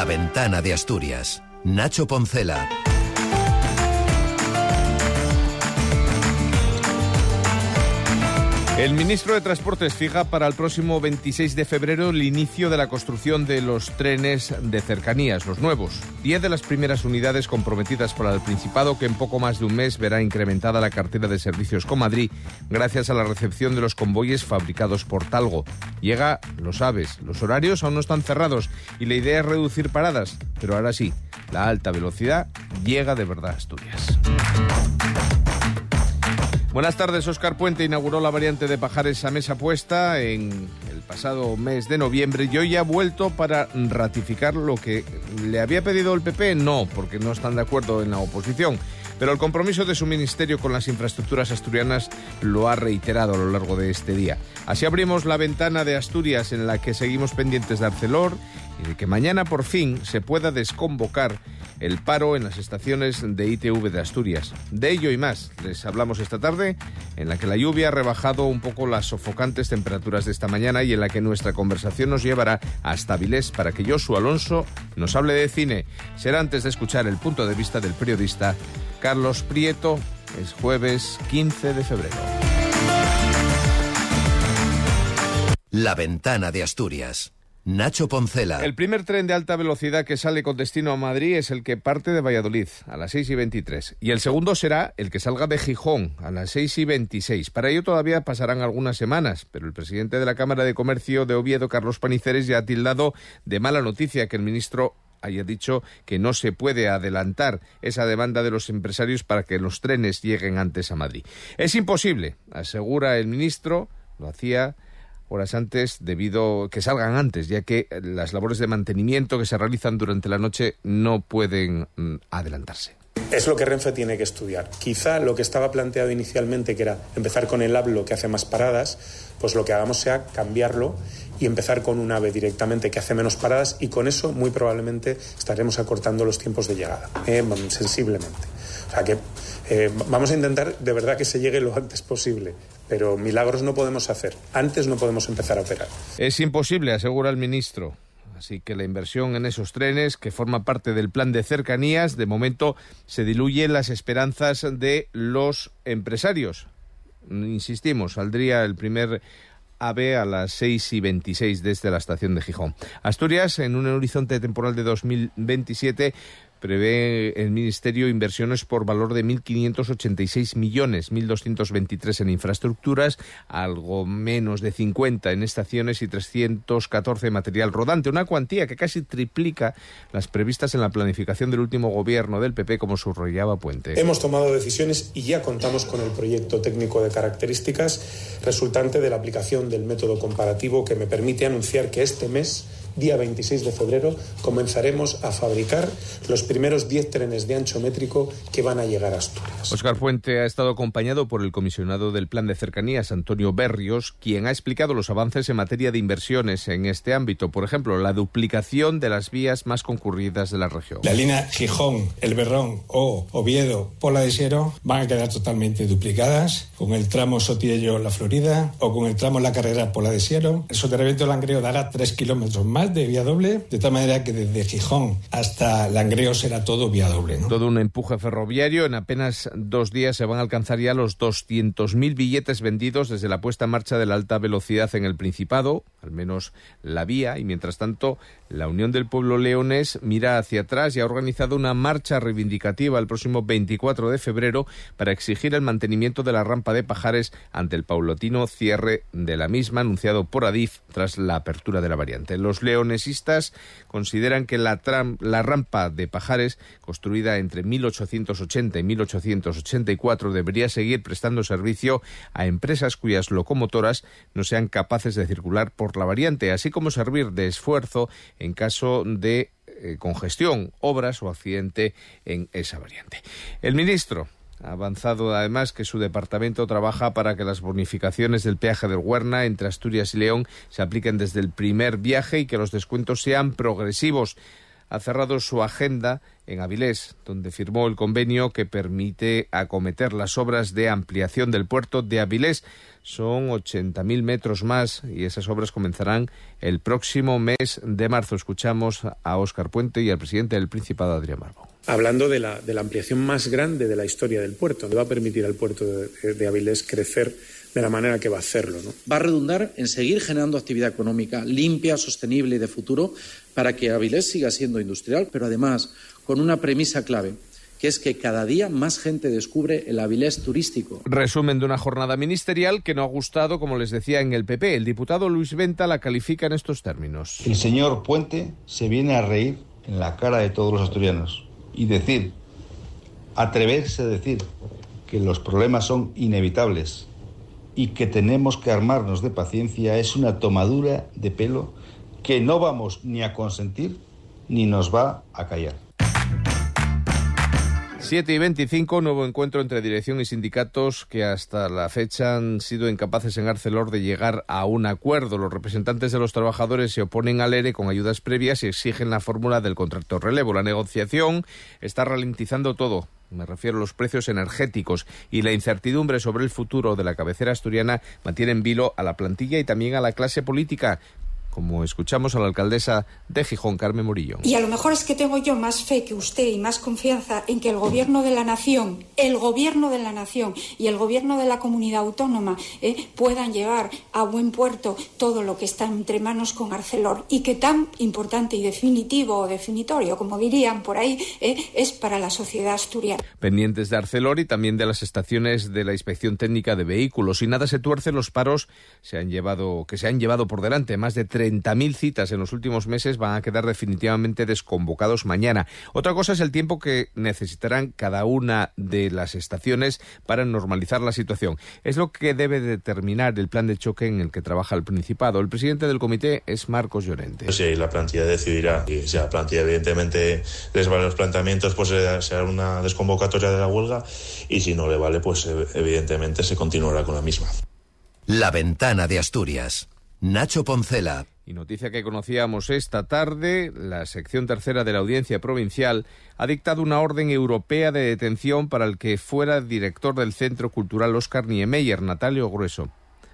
La ventana de Asturias. Nacho Poncela. El ministro de Transportes fija para el próximo 26 de febrero el inicio de la construcción de los trenes de cercanías, los nuevos. Diez de las primeras unidades comprometidas para el Principado, que en poco más de un mes verá incrementada la cartera de servicios con Madrid, gracias a la recepción de los convoyes fabricados por Talgo. Llega, lo sabes, los horarios aún no están cerrados y la idea es reducir paradas, pero ahora sí, la alta velocidad llega de verdad a Asturias. Buenas tardes, Oscar Puente inauguró la variante de Pajares a mesa puesta en el pasado mes de noviembre y hoy ha vuelto para ratificar lo que le había pedido el PP, no, porque no están de acuerdo en la oposición. Pero el compromiso de su ministerio con las infraestructuras asturianas lo ha reiterado a lo largo de este día. Así abrimos la ventana de Asturias en la que seguimos pendientes de Arcelor y de que mañana por fin se pueda desconvocar el paro en las estaciones de ITV de Asturias. De ello y más les hablamos esta tarde, en la que la lluvia ha rebajado un poco las sofocantes temperaturas de esta mañana y en la que nuestra conversación nos llevará hasta Vilés para que Josu Alonso nos hable de cine. Será antes de escuchar el punto de vista del periodista Carlos Prieto. Es jueves 15 de febrero. La ventana de Asturias. Nacho Poncela. El primer tren de alta velocidad que sale con destino a Madrid es el que parte de Valladolid a las 6 y 23. Y el segundo será el que salga de Gijón a las 6 y 26. Para ello todavía pasarán algunas semanas, pero el presidente de la Cámara de Comercio de Oviedo, Carlos Paniceres, ya ha tildado de mala noticia que el ministro haya dicho que no se puede adelantar esa demanda de los empresarios para que los trenes lleguen antes a Madrid. Es imposible, asegura el ministro, lo hacía horas antes debido que salgan antes, ya que las labores de mantenimiento que se realizan durante la noche no pueden mm, adelantarse. Es lo que Renfe tiene que estudiar. Quizá lo que estaba planteado inicialmente, que era empezar con el hablo que hace más paradas, pues lo que hagamos sea cambiarlo y empezar con un AVE directamente que hace menos paradas y con eso muy probablemente estaremos acortando los tiempos de llegada, eh, sensiblemente. O sea que eh, vamos a intentar de verdad que se llegue lo antes posible, pero milagros no podemos hacer. Antes no podemos empezar a operar. Es imposible, asegura el ministro. Así que la inversión en esos trenes, que forma parte del plan de cercanías, de momento se diluyen las esperanzas de los empresarios. Insistimos, saldría el primer AVE a las 6 y 26 desde la estación de Gijón. Asturias, en un horizonte temporal de 2027, prevé el Ministerio inversiones por valor de 1.586 millones, 1.223 en infraestructuras, algo menos de 50 en estaciones y 314 en material rodante, una cuantía que casi triplica las previstas en la planificación del último gobierno del PP, como subrayaba Puente. Hemos tomado decisiones y ya contamos con el proyecto técnico de características resultante de la aplicación del método comparativo que me permite anunciar que este mes día 26 de febrero, comenzaremos a fabricar los primeros 10 trenes de ancho métrico que van a llegar a Asturias. Oscar Fuente ha estado acompañado por el comisionado del Plan de Cercanías, Antonio Berrios, quien ha explicado los avances en materia de inversiones en este ámbito. Por ejemplo, la duplicación de las vías más concurridas de la región. La línea Gijón, El Berrón o Oviedo, Pola de Siero van a quedar totalmente duplicadas con el tramo Sotillo-La Florida o con el tramo La Carrera Pola de Siero. El soterramiento de Langreo dará 3 kilómetros más de vía doble, de tal manera que desde Gijón hasta Langreo será todo vía doble. Todo un empuje ferroviario. En apenas dos días se van a alcanzar ya los 200.000 billetes vendidos desde la puesta en marcha de la alta velocidad en el Principado, al menos la vía, y mientras tanto la Unión del Pueblo Leones mira hacia atrás y ha organizado una marcha reivindicativa el próximo 24 de febrero para exigir el mantenimiento de la rampa de Pajares ante el paulatino cierre de la misma anunciado por Adif tras la apertura de la variante. Leonesistas consideran que la, la rampa de Pajares, construida entre 1880 y 1884, debería seguir prestando servicio a empresas cuyas locomotoras no sean capaces de circular por la variante, así como servir de esfuerzo en caso de eh, congestión, obras o accidente en esa variante. El ministro ha avanzado además que su departamento trabaja para que las bonificaciones del peaje del Huerna entre Asturias y León se apliquen desde el primer viaje y que los descuentos sean progresivos. ha cerrado su agenda en Avilés, donde firmó el convenio que permite acometer las obras de ampliación del puerto de Avilés. Son 80.000 metros más y esas obras comenzarán el próximo mes de marzo. Escuchamos a Óscar Puente y al presidente del Principado, Adrián Barbón. Hablando de la, de la ampliación más grande de la historia del puerto, que va a permitir al puerto de, de Avilés crecer de la manera que va a hacerlo. ¿no? Va a redundar en seguir generando actividad económica limpia, sostenible y de futuro para que Avilés siga siendo industrial, pero además con una premisa clave que es que cada día más gente descubre el Avilés turístico. Resumen de una jornada ministerial que no ha gustado, como les decía, en el PP. El diputado Luis Venta la califica en estos términos. El señor Puente se viene a reír en la cara de todos los asturianos y decir, atreverse a decir que los problemas son inevitables y que tenemos que armarnos de paciencia es una tomadura de pelo que no vamos ni a consentir ni nos va a callar. 7 y 25, nuevo encuentro entre dirección y sindicatos que hasta la fecha han sido incapaces en Arcelor de llegar a un acuerdo. Los representantes de los trabajadores se oponen al ERE con ayudas previas y exigen la fórmula del contrato relevo. La negociación está ralentizando todo. Me refiero a los precios energéticos y la incertidumbre sobre el futuro de la cabecera asturiana mantiene en vilo a la plantilla y también a la clase política como escuchamos a la alcaldesa de Gijón, Carmen Murillo. Y a lo mejor es que tengo yo más fe que usted y más confianza en que el gobierno de la nación, el gobierno de la nación y el gobierno de la comunidad autónoma eh, puedan llevar a buen puerto todo lo que está entre manos con Arcelor y que tan importante y definitivo o definitorio, como dirían por ahí, eh, es para la sociedad asturiana. Pendientes de Arcelor y también de las estaciones de la Inspección Técnica de Vehículos. Y nada se tuerce, los paros se han llevado, que se han llevado por delante más de 30.000 citas en los últimos meses van a quedar definitivamente desconvocados mañana. Otra cosa es el tiempo que necesitarán cada una de las estaciones para normalizar la situación. Es lo que debe determinar el plan de choque en el que trabaja el Principado. El presidente del comité es Marcos Llorente. Si la plantilla decidirá, y si la plantilla evidentemente les vale los planteamientos, pues será una desconvocatoria de la huelga y si no le vale, pues evidentemente se continuará con la misma. La ventana de Asturias. Nacho Poncela. Y noticia que conocíamos esta tarde, la sección tercera de la Audiencia Provincial ha dictado una orden europea de detención para el que fuera director del Centro Cultural Oscar Niemeyer, Natalio Grueso.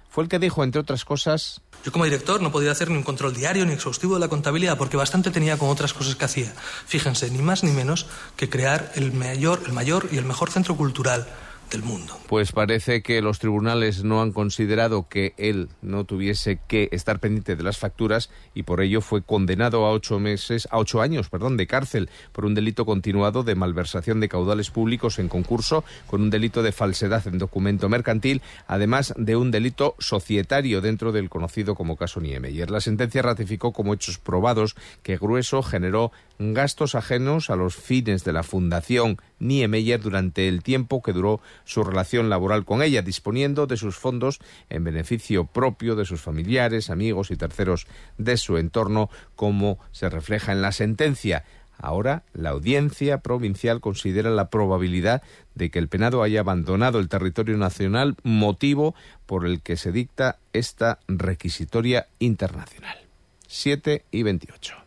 Fue el que dijo, entre otras cosas. Yo como director no podía hacer ni un control diario ni exhaustivo de la contabilidad porque bastante tenía con otras cosas que hacía. Fíjense, ni más ni menos que crear el mayor, el mayor y el mejor centro cultural del mundo. Pues parece que los tribunales no han considerado que él no tuviese que estar pendiente de las facturas y por ello fue condenado a ocho meses, a ocho años, perdón, de cárcel por un delito continuado de malversación de caudales públicos en concurso con un delito de falsedad en documento mercantil, además de un delito societario dentro del conocido como caso Niemeyer. La sentencia ratificó como hechos probados que Grueso generó gastos ajenos a los fines de la Fundación Niemeyer durante el tiempo que duró su relación laboral con ella, disponiendo de sus fondos en beneficio propio de sus familiares, amigos y terceros de su entorno, como se refleja en la sentencia. Ahora, la audiencia provincial considera la probabilidad de que el penado haya abandonado el territorio nacional, motivo por el que se dicta esta requisitoria internacional. 7 y 28.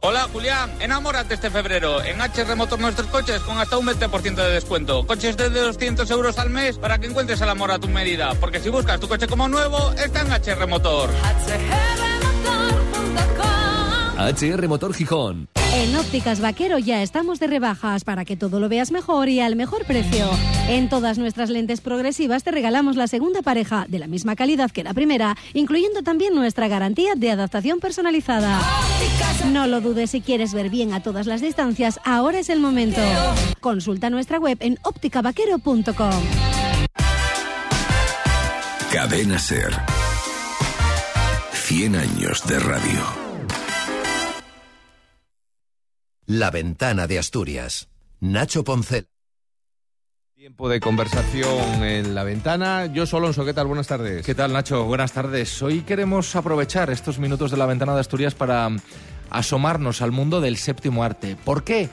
Hola Julián, enamórate este febrero. En HR Motor nuestros coches con hasta un 20% de descuento. Coches de 200 euros al mes para que encuentres el amor a tu medida. Porque si buscas tu coche como nuevo, está en HR Motor. HR Motor Gijón. En Ópticas Vaquero ya estamos de rebajas para que todo lo veas mejor y al mejor precio. En todas nuestras lentes progresivas te regalamos la segunda pareja de la misma calidad que la primera, incluyendo también nuestra garantía de adaptación personalizada. No lo dudes si quieres ver bien a todas las distancias, ahora es el momento. Consulta nuestra web en ópticavaquero.com. Cadena Ser. 100 años de radio. La ventana de Asturias. Nacho Poncel. Tiempo de conversación en la ventana. Yo Alonso, ¿qué tal? Buenas tardes. ¿Qué tal, Nacho? Buenas tardes. Hoy queremos aprovechar estos minutos de la ventana de Asturias para asomarnos al mundo del séptimo arte. ¿Por qué?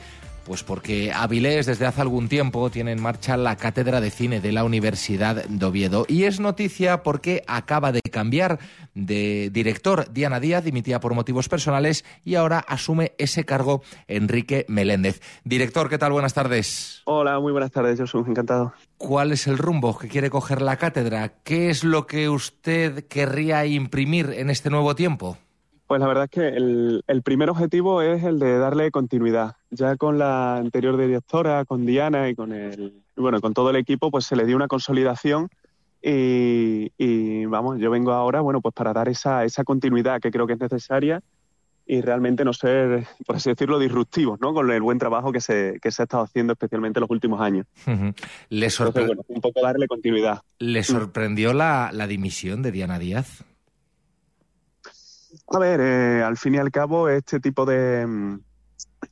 Pues porque Avilés desde hace algún tiempo tiene en marcha la cátedra de cine de la Universidad de Oviedo. Y es noticia porque acaba de cambiar de director. Diana Díaz dimitía por motivos personales y ahora asume ese cargo Enrique Meléndez. Director, ¿qué tal? Buenas tardes. Hola, muy buenas tardes, Josu. Encantado. ¿Cuál es el rumbo que quiere coger la cátedra? ¿Qué es lo que usted querría imprimir en este nuevo tiempo? Pues la verdad es que el, primer objetivo es el de darle continuidad. Ya con la anterior directora, con Diana y con el bueno, con todo el equipo, pues se le dio una consolidación y, vamos, yo vengo ahora, bueno, pues para dar esa, esa continuidad que creo que es necesaria y realmente no ser, por así decirlo, disruptivos, ¿no? Con el buen trabajo que se, que se ha estado haciendo especialmente en los últimos años. ¿Le bueno, un poco darle continuidad. ¿Le sorprendió la, la dimisión de Diana Díaz? A ver, eh, al fin y al cabo, este tipo de, mm,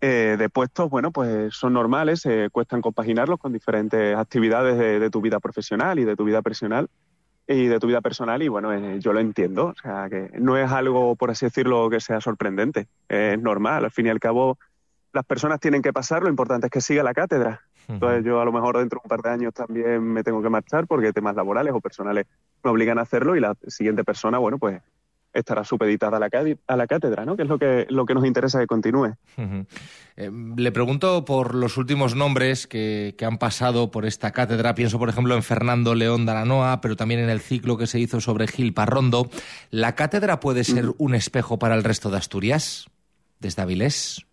eh, de puestos, bueno, pues son normales, eh, cuestan compaginarlos con diferentes actividades de, tu vida profesional y de tu vida personal y de tu vida personal y bueno, yo lo entiendo, o sea, que no es algo, por así decirlo, que sea sorprendente, es normal, al fin y al cabo las personas tienen que pasar, lo importante es que siga la cátedra. Entonces yo a lo mejor dentro de un par de años también me tengo que marchar porque temas laborales o personales me obligan a hacerlo y la siguiente persona, bueno, pues estará supeditada a la, a la cátedra, ¿no? que es lo que, lo que nos interesa que continúe. Eh, le pregunto por los últimos nombres que, han pasado por esta cátedra. Pienso, por ejemplo, en Fernando León Daranoa, pero también en el ciclo que se hizo sobre Gil Parrondo. ¿La cátedra puede ser un espejo para el resto de Asturias, desde Avilés?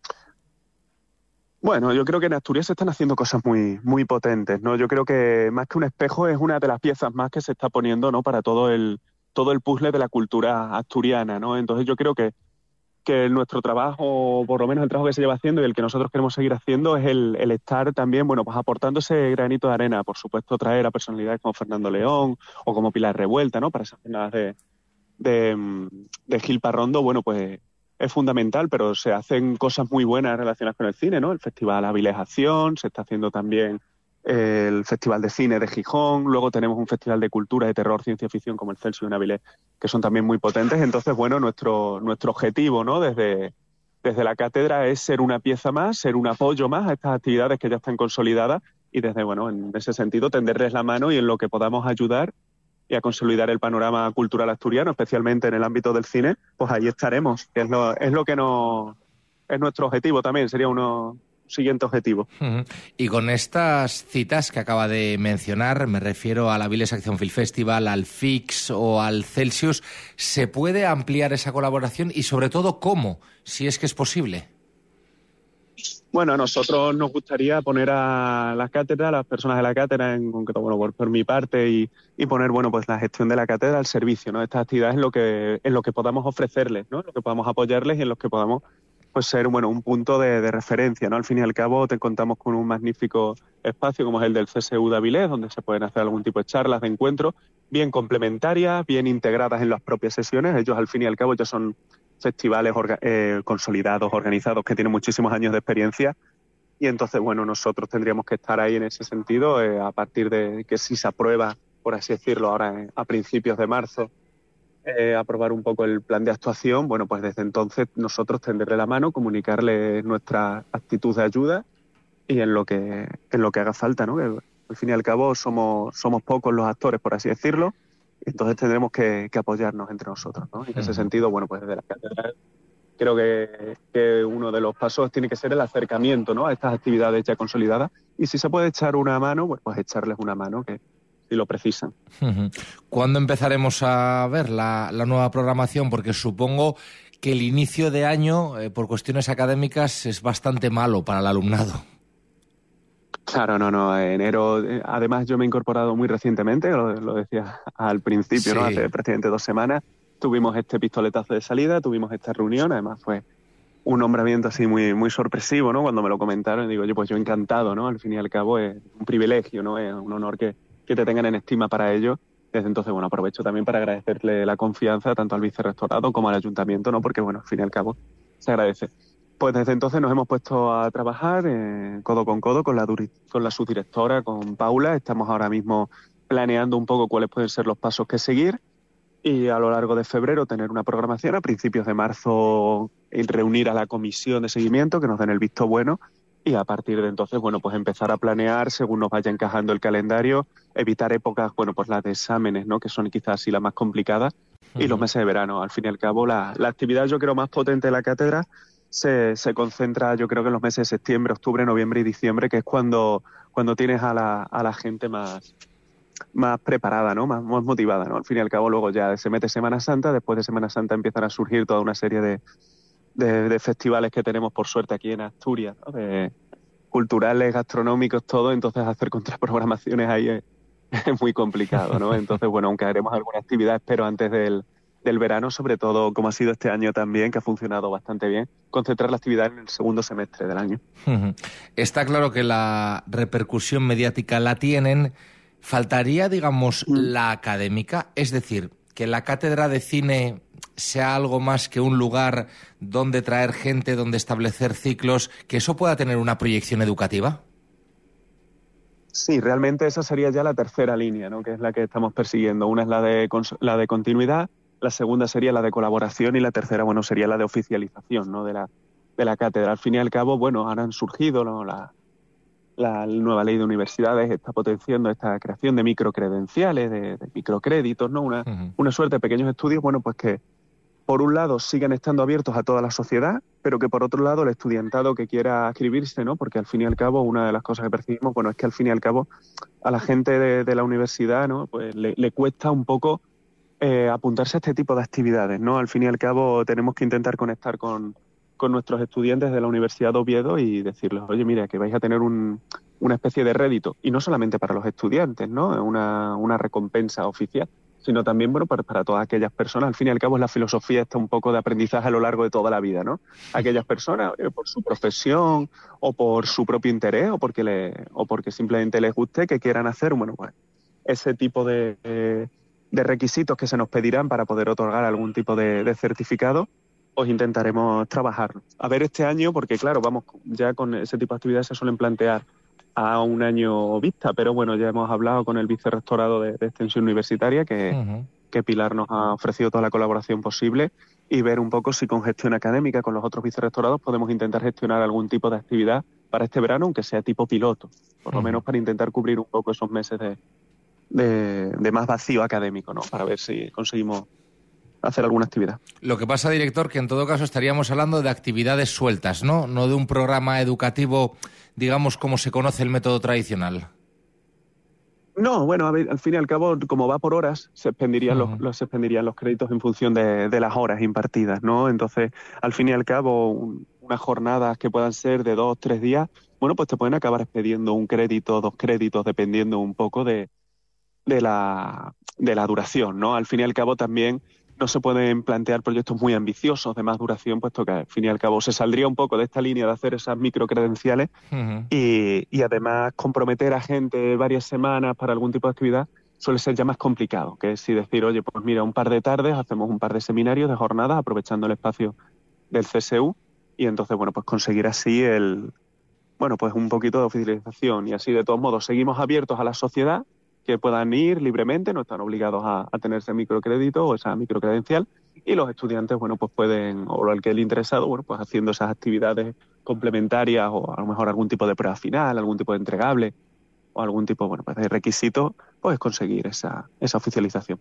Bueno, yo creo que en Asturias se están haciendo cosas muy, muy potentes, ¿no? Yo creo que más que un espejo es una de las piezas más que se está poniendo, ¿no? Para todo el, todo el puzzle de la cultura asturiana, ¿no? Entonces yo creo que, que nuestro trabajo, por lo menos el trabajo que se lleva haciendo y el que nosotros queremos seguir haciendo es el, el estar también, bueno, pues aportando ese granito de arena, por supuesto traer a personalidades como Fernando León o como Pilar Revuelta, ¿no? Para esas jornadas de, de, de Gil Parrondo, bueno, pues es fundamental, pero se hacen cosas muy buenas relacionadas con el cine, ¿no? El Festival Avilés Acción, se está haciendo también el Festival de Cine de Gijón, luego tenemos un Festival de Cultura, de Terror, Ciencia Ficción como el Celso y Navilés, que son también muy potentes. Entonces, bueno, nuestro, nuestro objetivo ¿no? desde, desde la cátedra es ser una pieza más, ser un apoyo más a estas actividades que ya están consolidadas y desde, bueno, en ese sentido, tenderles la mano y en lo que podamos ayudar y a consolidar el panorama cultural asturiano, especialmente en el ámbito del cine, pues ahí estaremos, es lo, es lo que nos, es nuestro objetivo también, sería uno, siguiente objetivo. Y con estas citas que acaba de mencionar, me refiero a la Viles Acción Film Festival, al FIX o al Celsius, ¿se puede ampliar esa colaboración y sobre todo cómo, si es que es posible? Bueno, a nosotros nos gustaría poner a la cátedra, a las personas de la cátedra, en concreto, bueno, por, mi parte, y, poner, bueno, pues la gestión de la cátedra al servicio, ¿no? Estas actividades en lo que, en lo que podamos ofrecerles, ¿no? En lo que podamos apoyarles y en los que podamos pues ser bueno un punto de, referencia, ¿no? Al fin y al cabo te contamos con un magnífico espacio como es el del CSU de Avilés, donde se pueden hacer algún tipo de charlas, de encuentros, bien complementarias, bien integradas en las propias sesiones. Ellos al fin y al cabo ya son festivales eh, consolidados, organizados, que tienen muchísimos años de experiencia. Y entonces, bueno, nosotros tendríamos que estar ahí en ese sentido, eh, a partir de que si se aprueba, por así decirlo, ahora a principios de marzo, eh, aprobar un poco el plan de actuación, bueno, pues desde entonces nosotros tenderle la mano, comunicarle nuestra actitud de ayuda y en lo que, en lo que haga falta, ¿no? al fin y al cabo somos, somos pocos los actores, por así decirlo, y entonces tendremos que, apoyarnos entre nosotros, ¿no? Y en ese sentido, bueno, pues desde la catedral creo que, que, uno de los pasos tiene que ser el acercamiento, ¿no? A estas actividades ya consolidadas y si se puede echar una mano, pues, pues echarles una mano, que, si lo precisan. ¿Cuándo empezaremos a ver la, nueva programación? Porque supongo que el inicio de año, eh, por cuestiones académicas, es bastante malo para el alumnado. Claro, no, no. Enero, eh, además yo me he incorporado muy recientemente, lo, decía al principio, ¿no? Hace prácticamente dos semanas. Tuvimos este pistoletazo de salida, tuvimos esta reunión, además fue un nombramiento así muy, muy sorpresivo, ¿no? Cuando me lo comentaron, digo, yo pues yo encantado, ¿no? Al fin y al cabo es un privilegio, ¿no? Es un honor que, que te tengan en estima para ello. Desde entonces, bueno, aprovecho también para agradecerle la confianza tanto al vicerrectorado como al ayuntamiento, ¿no? Porque, bueno, al fin y al cabo, se agradece. Pues desde entonces nos hemos puesto a trabajar eh, codo con codo con la, con la subdirectora, con Paula. Estamos ahora mismo planeando un poco cuáles pueden ser los pasos que seguir y a lo largo de febrero tener una programación, a principios de marzo reunir a la comisión de seguimiento que nos den el visto bueno y a partir de entonces, bueno, pues empezar a planear según nos vaya encajando el calendario, evitar épocas, bueno, pues las de exámenes, ¿no? Que son quizás así las más complicadas y los meses de verano. Al fin y al cabo, la, la actividad yo creo más potente de la cátedra se, se concentra yo creo que en los meses de septiembre, octubre, noviembre y diciembre, que es cuando, cuando tienes a la, a la gente más, más preparada, ¿no? Más, más motivada, ¿no? Al fin y al cabo luego ya se mete Semana Santa, después de Semana Santa empiezan a surgir toda una serie de, de, festivales que tenemos por suerte aquí en Asturias, de culturales, gastronómicos, todo, entonces hacer contraprogramaciones ahí es, muy complicado, ¿no? Entonces, bueno, aunque haremos alguna actividad, espero antes del, del verano, sobre todo como ha sido este año también, que ha funcionado bastante bien, concentrar la actividad en el segundo semestre del año. Está claro que la repercusión mediática la tienen. Faltaría, digamos, mm. la académica, es decir, que la cátedra de cine sea algo más que un lugar donde traer gente, donde establecer ciclos, que eso pueda tener una proyección educativa? Sí, realmente esa sería ya la tercera línea, ¿no? que es la que estamos persiguiendo. Una es la de, la de continuidad, la segunda sería la de colaboración y la tercera, bueno, sería la de oficialización ¿no? de, la, de la cátedra. Al fin y al cabo, bueno, ahora han surgido ¿no? la, la nueva ley de universidades está potenciando esta creación de microcredenciales, de, de microcréditos, ¿no? Una, una suerte de pequeños estudios, bueno, pues que por un lado sigan estando abiertos a toda la sociedad, pero que por otro lado el estudiantado que quiera escribirse, ¿no? Porque al fin y al cabo una de las cosas que percibimos, bueno, es que al fin y al cabo a la gente de, la universidad, ¿no? Pues le, cuesta un poco eh, apuntarse a este tipo de actividades, ¿no? Al fin y al cabo tenemos que intentar conectar con, con nuestros estudiantes de la Universidad de Oviedo y decirles, oye, mira, que vais a tener un, una especie de rédito, y no solamente para los estudiantes, ¿no? Una, una recompensa oficial, sino también, bueno, para, para, todas aquellas personas. Al fin y al cabo, es la filosofía está un poco de aprendizaje a lo largo de toda la vida, ¿no? Aquellas personas, por su profesión, o por su propio interés, o porque, le, o porque simplemente les guste, que quieran hacer, bueno, pues ese tipo de, de, requisitos que se nos pedirán para poder otorgar algún tipo de, de certificado, pues intentaremos trabajar. A ver este año, porque claro, vamos, ya con ese tipo de actividades se suelen plantear a un año vista, pero bueno, ya hemos hablado con el vicerrectorado de, de extensión universitaria que, que Pilar nos ha ofrecido toda la colaboración posible y ver un poco si con gestión académica, con los otros vicerrectorados, podemos intentar gestionar algún tipo de actividad para este verano, aunque sea tipo piloto, por lo menos para intentar cubrir un poco esos meses de, de, de más vacío académico, ¿no? Para ver si conseguimos hacer alguna actividad. Lo que pasa, director, que en todo caso estaríamos hablando de actividades sueltas, ¿no? No de un programa educativo, digamos, como se conoce el método tradicional. No, bueno, al fin y al cabo, como va por horas, se expendirían, los, los, expendirían los créditos en función de, de, las horas impartidas, ¿no? Entonces, al fin y al cabo, un, unas jornadas que puedan ser de dos, tres días, bueno, pues te pueden acabar expediendo un crédito, dos créditos, dependiendo un poco de, de, la, de la duración, ¿no? Al fin y al cabo, también no se pueden plantear proyectos muy ambiciosos de más duración, puesto que al fin y al cabo se saldría un poco de esta línea de hacer esas microcredenciales y, y además comprometer a gente varias semanas para algún tipo de actividad suele ser ya más complicado, que si decir, oye, pues mira, un par de tardes hacemos un par de seminarios, de jornadas, aprovechando el espacio del CSU y entonces, bueno, pues conseguir así el, bueno, pues un poquito de oficialización y así de todos modos seguimos abiertos a la sociedad que puedan ir libremente, no están obligados a, a tener ese microcrédito o esa microcredencial y los estudiantes, bueno, pues pueden, o el que el interesado, bueno, pues haciendo esas actividades complementarias o a lo mejor algún tipo de prueba final, algún tipo de entregable o algún tipo, bueno, pues de requisito, pues conseguir esa, esa oficialización.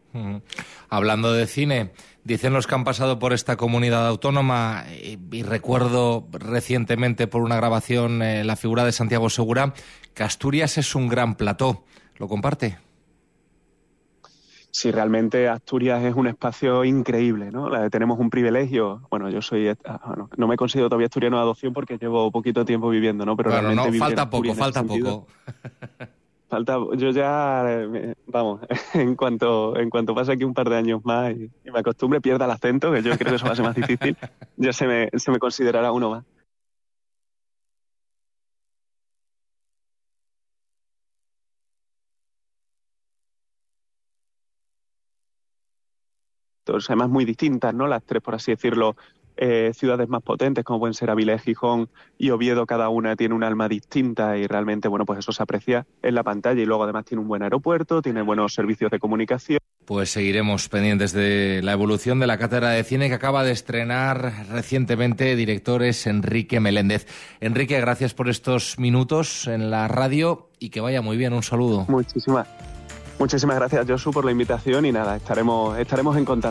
Hablando de cine, dicen los que han pasado por esta comunidad autónoma, y, y recuerdo recientemente por una grabación eh, la figura de Santiago Segura, que Asturias es un gran plató. ¿Lo comparte? Sí, realmente Asturias es un espacio increíble, ¿no? Tenemos un privilegio. Bueno, yo soy, ah, no, no me considero todavía asturiano de adopción porque llevo poquito tiempo viviendo, ¿no? Pero claro, realmente no, falta poco, falta poco. Falta, yo ya, vamos, en cuanto, en cuanto pase aquí un par de años más y, y me acostumbre, pierda el acento, que yo creo que eso va a ser más difícil, ya se me, se me considerará uno más. Además muy distintas, ¿no? Las tres, por así decirlo, eh, ciudades más potentes, como pueden ser Avilés, Gijón y Oviedo, cada una tiene un alma distinta y realmente, bueno, pues eso se aprecia en la pantalla y luego además tiene un buen aeropuerto, tiene buenos servicios de comunicación. Pues seguiremos pendientes de la evolución de la cátedra de cine que acaba de estrenar recientemente directores Enrique Meléndez. Enrique, gracias por estos minutos en la radio y que vaya muy bien. Un saludo. Muchísimas, muchísimas gracias, Josu, por la invitación y nada, estaremos, estaremos en contacto.